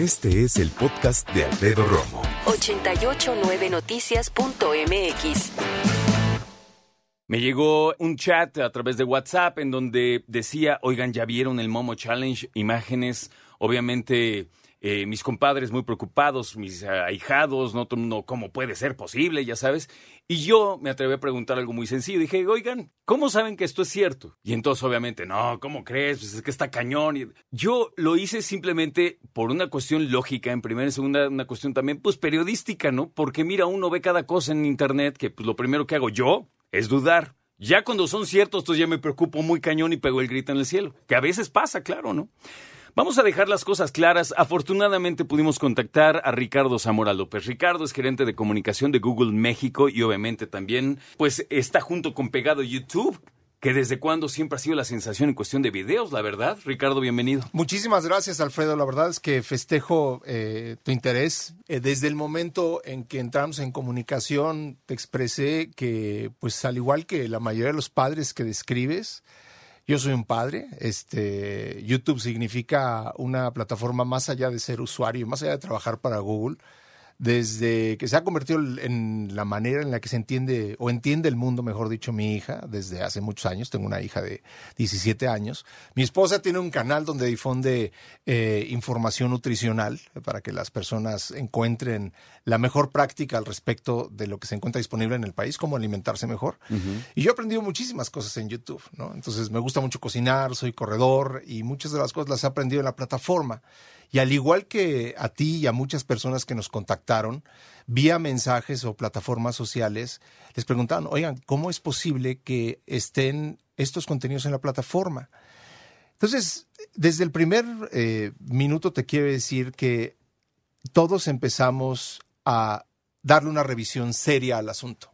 Este es el podcast de Alfredo Romo. 889noticias.mx. Me llegó un chat a través de WhatsApp en donde decía, oigan, ya vieron el Momo Challenge, imágenes, obviamente eh, mis compadres muy preocupados, mis ahijados, no, no, ¿cómo puede ser posible? Ya sabes. Y yo me atreví a preguntar algo muy sencillo. Dije, oigan, ¿cómo saben que esto es cierto? Y entonces, obviamente, no, ¿cómo crees? Pues es que está cañón. Yo lo hice simplemente por una cuestión lógica, en primera y segunda, una cuestión también, pues periodística, ¿no? Porque mira, uno ve cada cosa en internet que pues lo primero que hago yo es dudar. Ya cuando son ciertos, entonces ya me preocupo muy cañón y pego el grito en el cielo. Que a veces pasa, claro, ¿no? Vamos a dejar las cosas claras. Afortunadamente pudimos contactar a Ricardo Zamora López. Ricardo es gerente de comunicación de Google México y obviamente también pues está junto con Pegado YouTube que desde cuando siempre ha sido la sensación en cuestión de videos, la verdad. Ricardo, bienvenido. Muchísimas gracias, Alfredo. La verdad es que festejo eh, tu interés. Eh, desde el momento en que entramos en comunicación, te expresé que, pues al igual que la mayoría de los padres que describes, yo soy un padre. Este, YouTube significa una plataforma más allá de ser usuario, más allá de trabajar para Google desde que se ha convertido en la manera en la que se entiende o entiende el mundo, mejor dicho, mi hija, desde hace muchos años. Tengo una hija de 17 años. Mi esposa tiene un canal donde difunde eh, información nutricional para que las personas encuentren la mejor práctica al respecto de lo que se encuentra disponible en el país, cómo alimentarse mejor. Y yo he aprendido muchísimas cosas en YouTube, ¿no? Entonces me gusta mucho cocinar, soy corredor y muchas de las cosas las he aprendido en la plataforma. Y al igual que a ti y a muchas personas que nos contactaron vía mensajes o plataformas sociales, les preguntaban, oigan, ¿cómo es posible que estén estos contenidos en la plataforma? Entonces, desde el primer eh, minuto te quiero decir que todos empezamos a darle una revisión seria al asunto.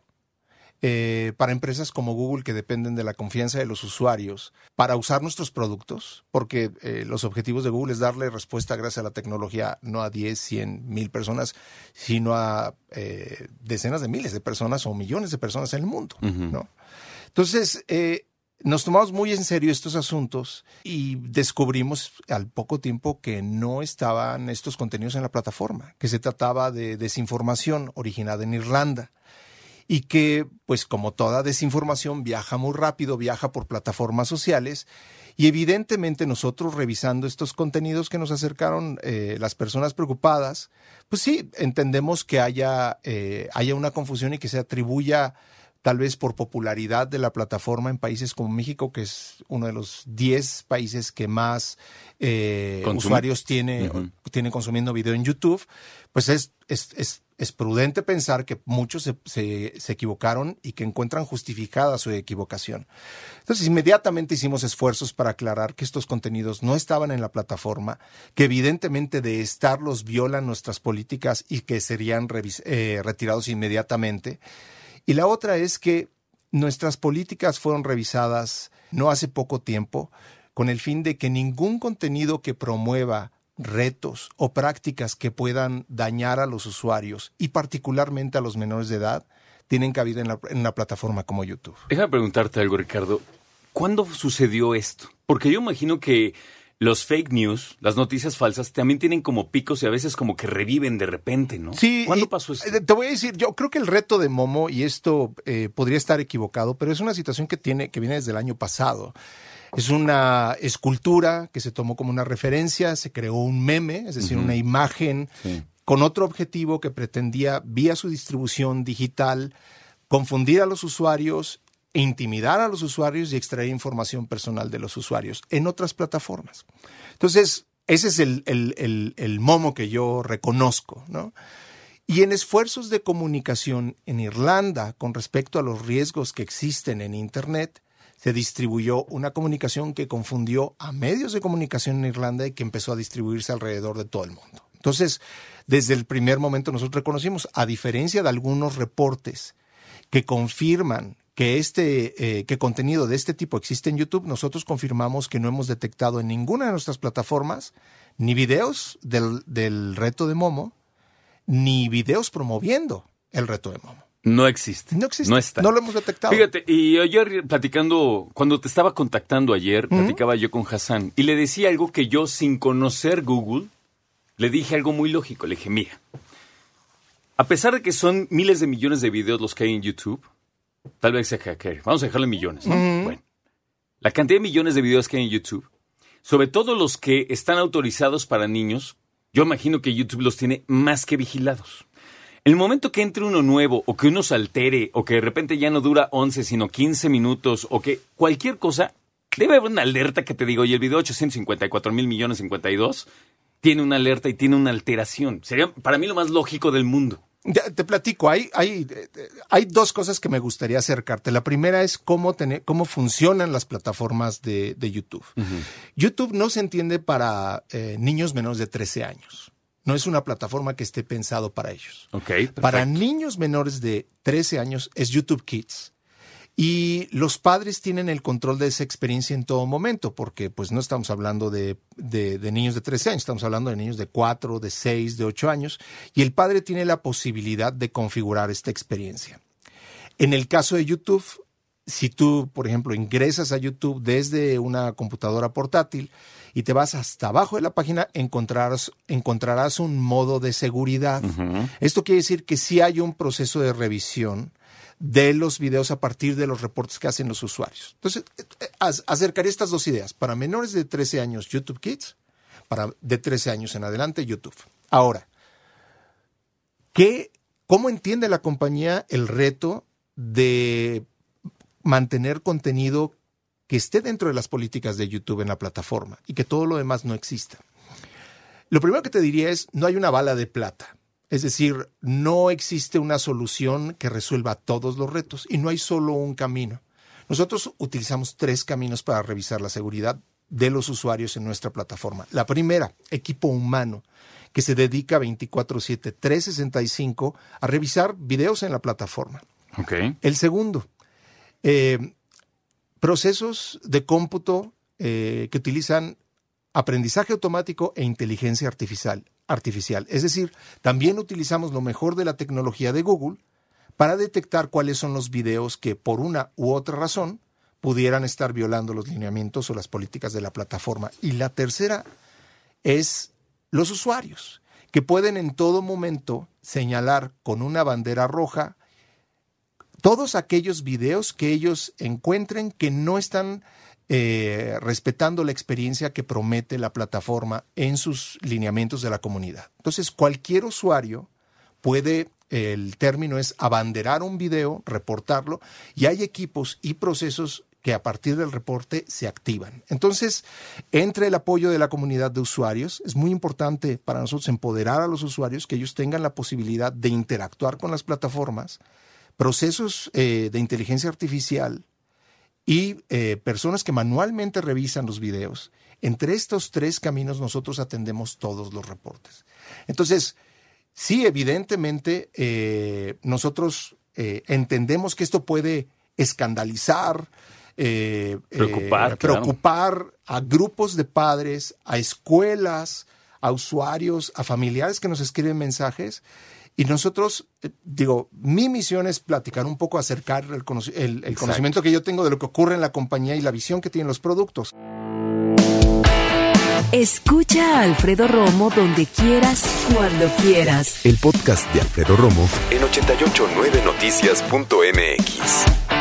Eh, para empresas como Google que dependen de la confianza de los usuarios para usar nuestros productos, porque eh, los objetivos de Google es darle respuesta gracias a la tecnología no a 10, 100, mil personas, sino a eh, decenas de miles de personas o millones de personas en el mundo. ¿no? Entonces, nos tomamos muy en serio estos asuntos y descubrimos al poco tiempo que no estaban estos contenidos en la plataforma, que se trataba de desinformación originada en Irlanda y que, pues como toda desinformación, viaja muy rápido, viaja por plataformas sociales. Y evidentemente nosotros revisando estos contenidos que nos acercaron eh, las personas preocupadas, pues sí, entendemos que haya, eh, haya una confusión y que se atribuya tal vez por popularidad de la plataforma en países como México, que es uno de los 10 países que más eh, usuarios tiene, tiene consumiendo video en YouTube, pues es, es, es es prudente pensar que muchos se, se, equivocaron y que encuentran justificada su equivocación. Entonces, inmediatamente hicimos esfuerzos para aclarar que estos contenidos no estaban en la plataforma, que evidentemente de estarlos violan nuestras políticas y que serían eh, retirados inmediatamente. Y la otra es que nuestras políticas fueron revisadas no hace poco tiempo con el fin de que ningún contenido que promueva retos o prácticas que puedan dañar a los usuarios y particularmente a los menores de edad tienen cabida en, la, en una plataforma como YouTube. Déjame preguntarte algo, Ricardo. ¿Cuándo sucedió esto? Porque yo imagino que los fake news, las noticias falsas, también tienen como picos y a veces como que reviven de repente, ¿no? Sí. ¿Cuándo pasó esto? Eh, te voy a decir, yo creo que el reto de Momo, y esto eh, podría estar equivocado, pero es una situación que tiene, que viene desde el año pasado. Es una escultura que se tomó como una referencia, se creó un meme, es decir, una imagen con otro objetivo que pretendía, vía su distribución digital, confundir a los usuarios, intimidar a los usuarios y extraer información personal de los usuarios en otras plataformas. Entonces, ese es el, el momo que yo reconozco, ¿no? Y en esfuerzos de comunicación en Irlanda con respecto a los riesgos que existen en Internet, se distribuyó una comunicación que confundió a medios de comunicación en Irlanda y que empezó a distribuirse alrededor de todo el mundo. Entonces, desde el primer momento nosotros reconocimos, a diferencia de algunos reportes que confirman que este eh, que contenido de este tipo existe en YouTube, nosotros confirmamos que no hemos detectado en ninguna de nuestras plataformas ni videos del, del reto de Momo, ni videos promoviendo el reto de Momo. No existe. No existe. No está. No lo hemos detectado. Fíjate, y ayer platicando, cuando te estaba contactando ayer, platicaba yo con Hassan y le decía algo que yo sin conocer Google le dije algo muy lógico. Le dije, mira, a pesar de que son miles de millones de videos los que hay en YouTube, tal vez sea que vamos a dejarlo en millones, ¿no? Bueno, la cantidad de millones de videos que hay en YouTube, sobre todo los que están autorizados para niños, yo imagino que YouTube los tiene más que vigilados. El momento que entre uno nuevo o que uno se altere o que de repente ya no dura 11 sino 15 minutos o que cualquier cosa, debe haber una alerta que te digo, y el video 854 mil millones 52 tiene una alerta y tiene una alteración. Sería para mí lo más lógico del mundo. Te platico, hay, hay, hay dos cosas que me gustaría acercarte. La primera es cómo, tener, cómo funcionan las plataformas de, YouTube. YouTube no se entiende para eh, niños menores de 13 años. No es una plataforma que esté pensado para ellos. para niños menores de 13 años es YouTube Kids. Y los padres tienen el control de esa experiencia en todo momento, porque pues no estamos hablando de, de, niños de 13 años, estamos hablando de niños de 4, de 6, de 8 años, y el padre tiene la posibilidad de configurar esta experiencia. En el caso de YouTube, si tú, por ejemplo, ingresas a YouTube desde una computadora portátil y te vas hasta abajo de la página, encontrarás, encontrarás un modo de seguridad. Esto quiere decir que sí hay un proceso de revisión de los videos a partir de los reportes que hacen los usuarios. Entonces, eh, eh, acercaré estas dos ideas. Para menores de 13 años, YouTube Kids. Para de 13 años en adelante, YouTube. Ahora, ¿qué, ¿cómo entiende la compañía el reto de mantener contenido que esté dentro de las políticas de YouTube en la plataforma y que todo lo demás no exista? Lo primero que te diría es, no hay una bala de plata. Es decir, no existe una solución que resuelva todos los retos y no hay solo un camino. Nosotros utilizamos tres caminos para revisar la seguridad de los usuarios en nuestra plataforma. La primera, equipo humano, que se dedica 24/7, 365 a revisar videos en la plataforma. El segundo, eh, procesos de cómputo eh, que utilizan aprendizaje automático e inteligencia artificial artificial. Es decir, también utilizamos lo mejor de la tecnología de Google para detectar cuáles son los videos que por una u otra razón pudieran estar violando los lineamientos o las políticas de la plataforma. Y la tercera es los usuarios, que pueden en todo momento señalar con una bandera roja todos aquellos videos que ellos encuentren que no están eh, respetando la experiencia que promete la plataforma en sus lineamientos de la comunidad. Entonces, cualquier usuario puede, el término es abanderar un video, reportarlo, y hay equipos y procesos que a partir del reporte se activan. Entonces, entre el apoyo de la comunidad de usuarios, es muy importante para nosotros empoderar a los usuarios, que ellos tengan la posibilidad de interactuar con las plataformas, procesos eh, de inteligencia artificial, y eh, personas que manualmente revisan los videos. Entre estos tres caminos nosotros atendemos todos los reportes. Entonces, sí, evidentemente, eh, nosotros eh, entendemos que esto puede escandalizar, preocupar, preocupar a grupos de padres, a escuelas, a usuarios, a familiares que nos escriben mensajes. Y nosotros, eh, digo, mi misión es platicar un poco, acercar el, conocimiento que yo tengo de lo que ocurre en la compañía y la visión que tienen los productos. Escucha a Alfredo Romo donde quieras, cuando quieras. El podcast de Alfredo Romo en 889noticias.mx.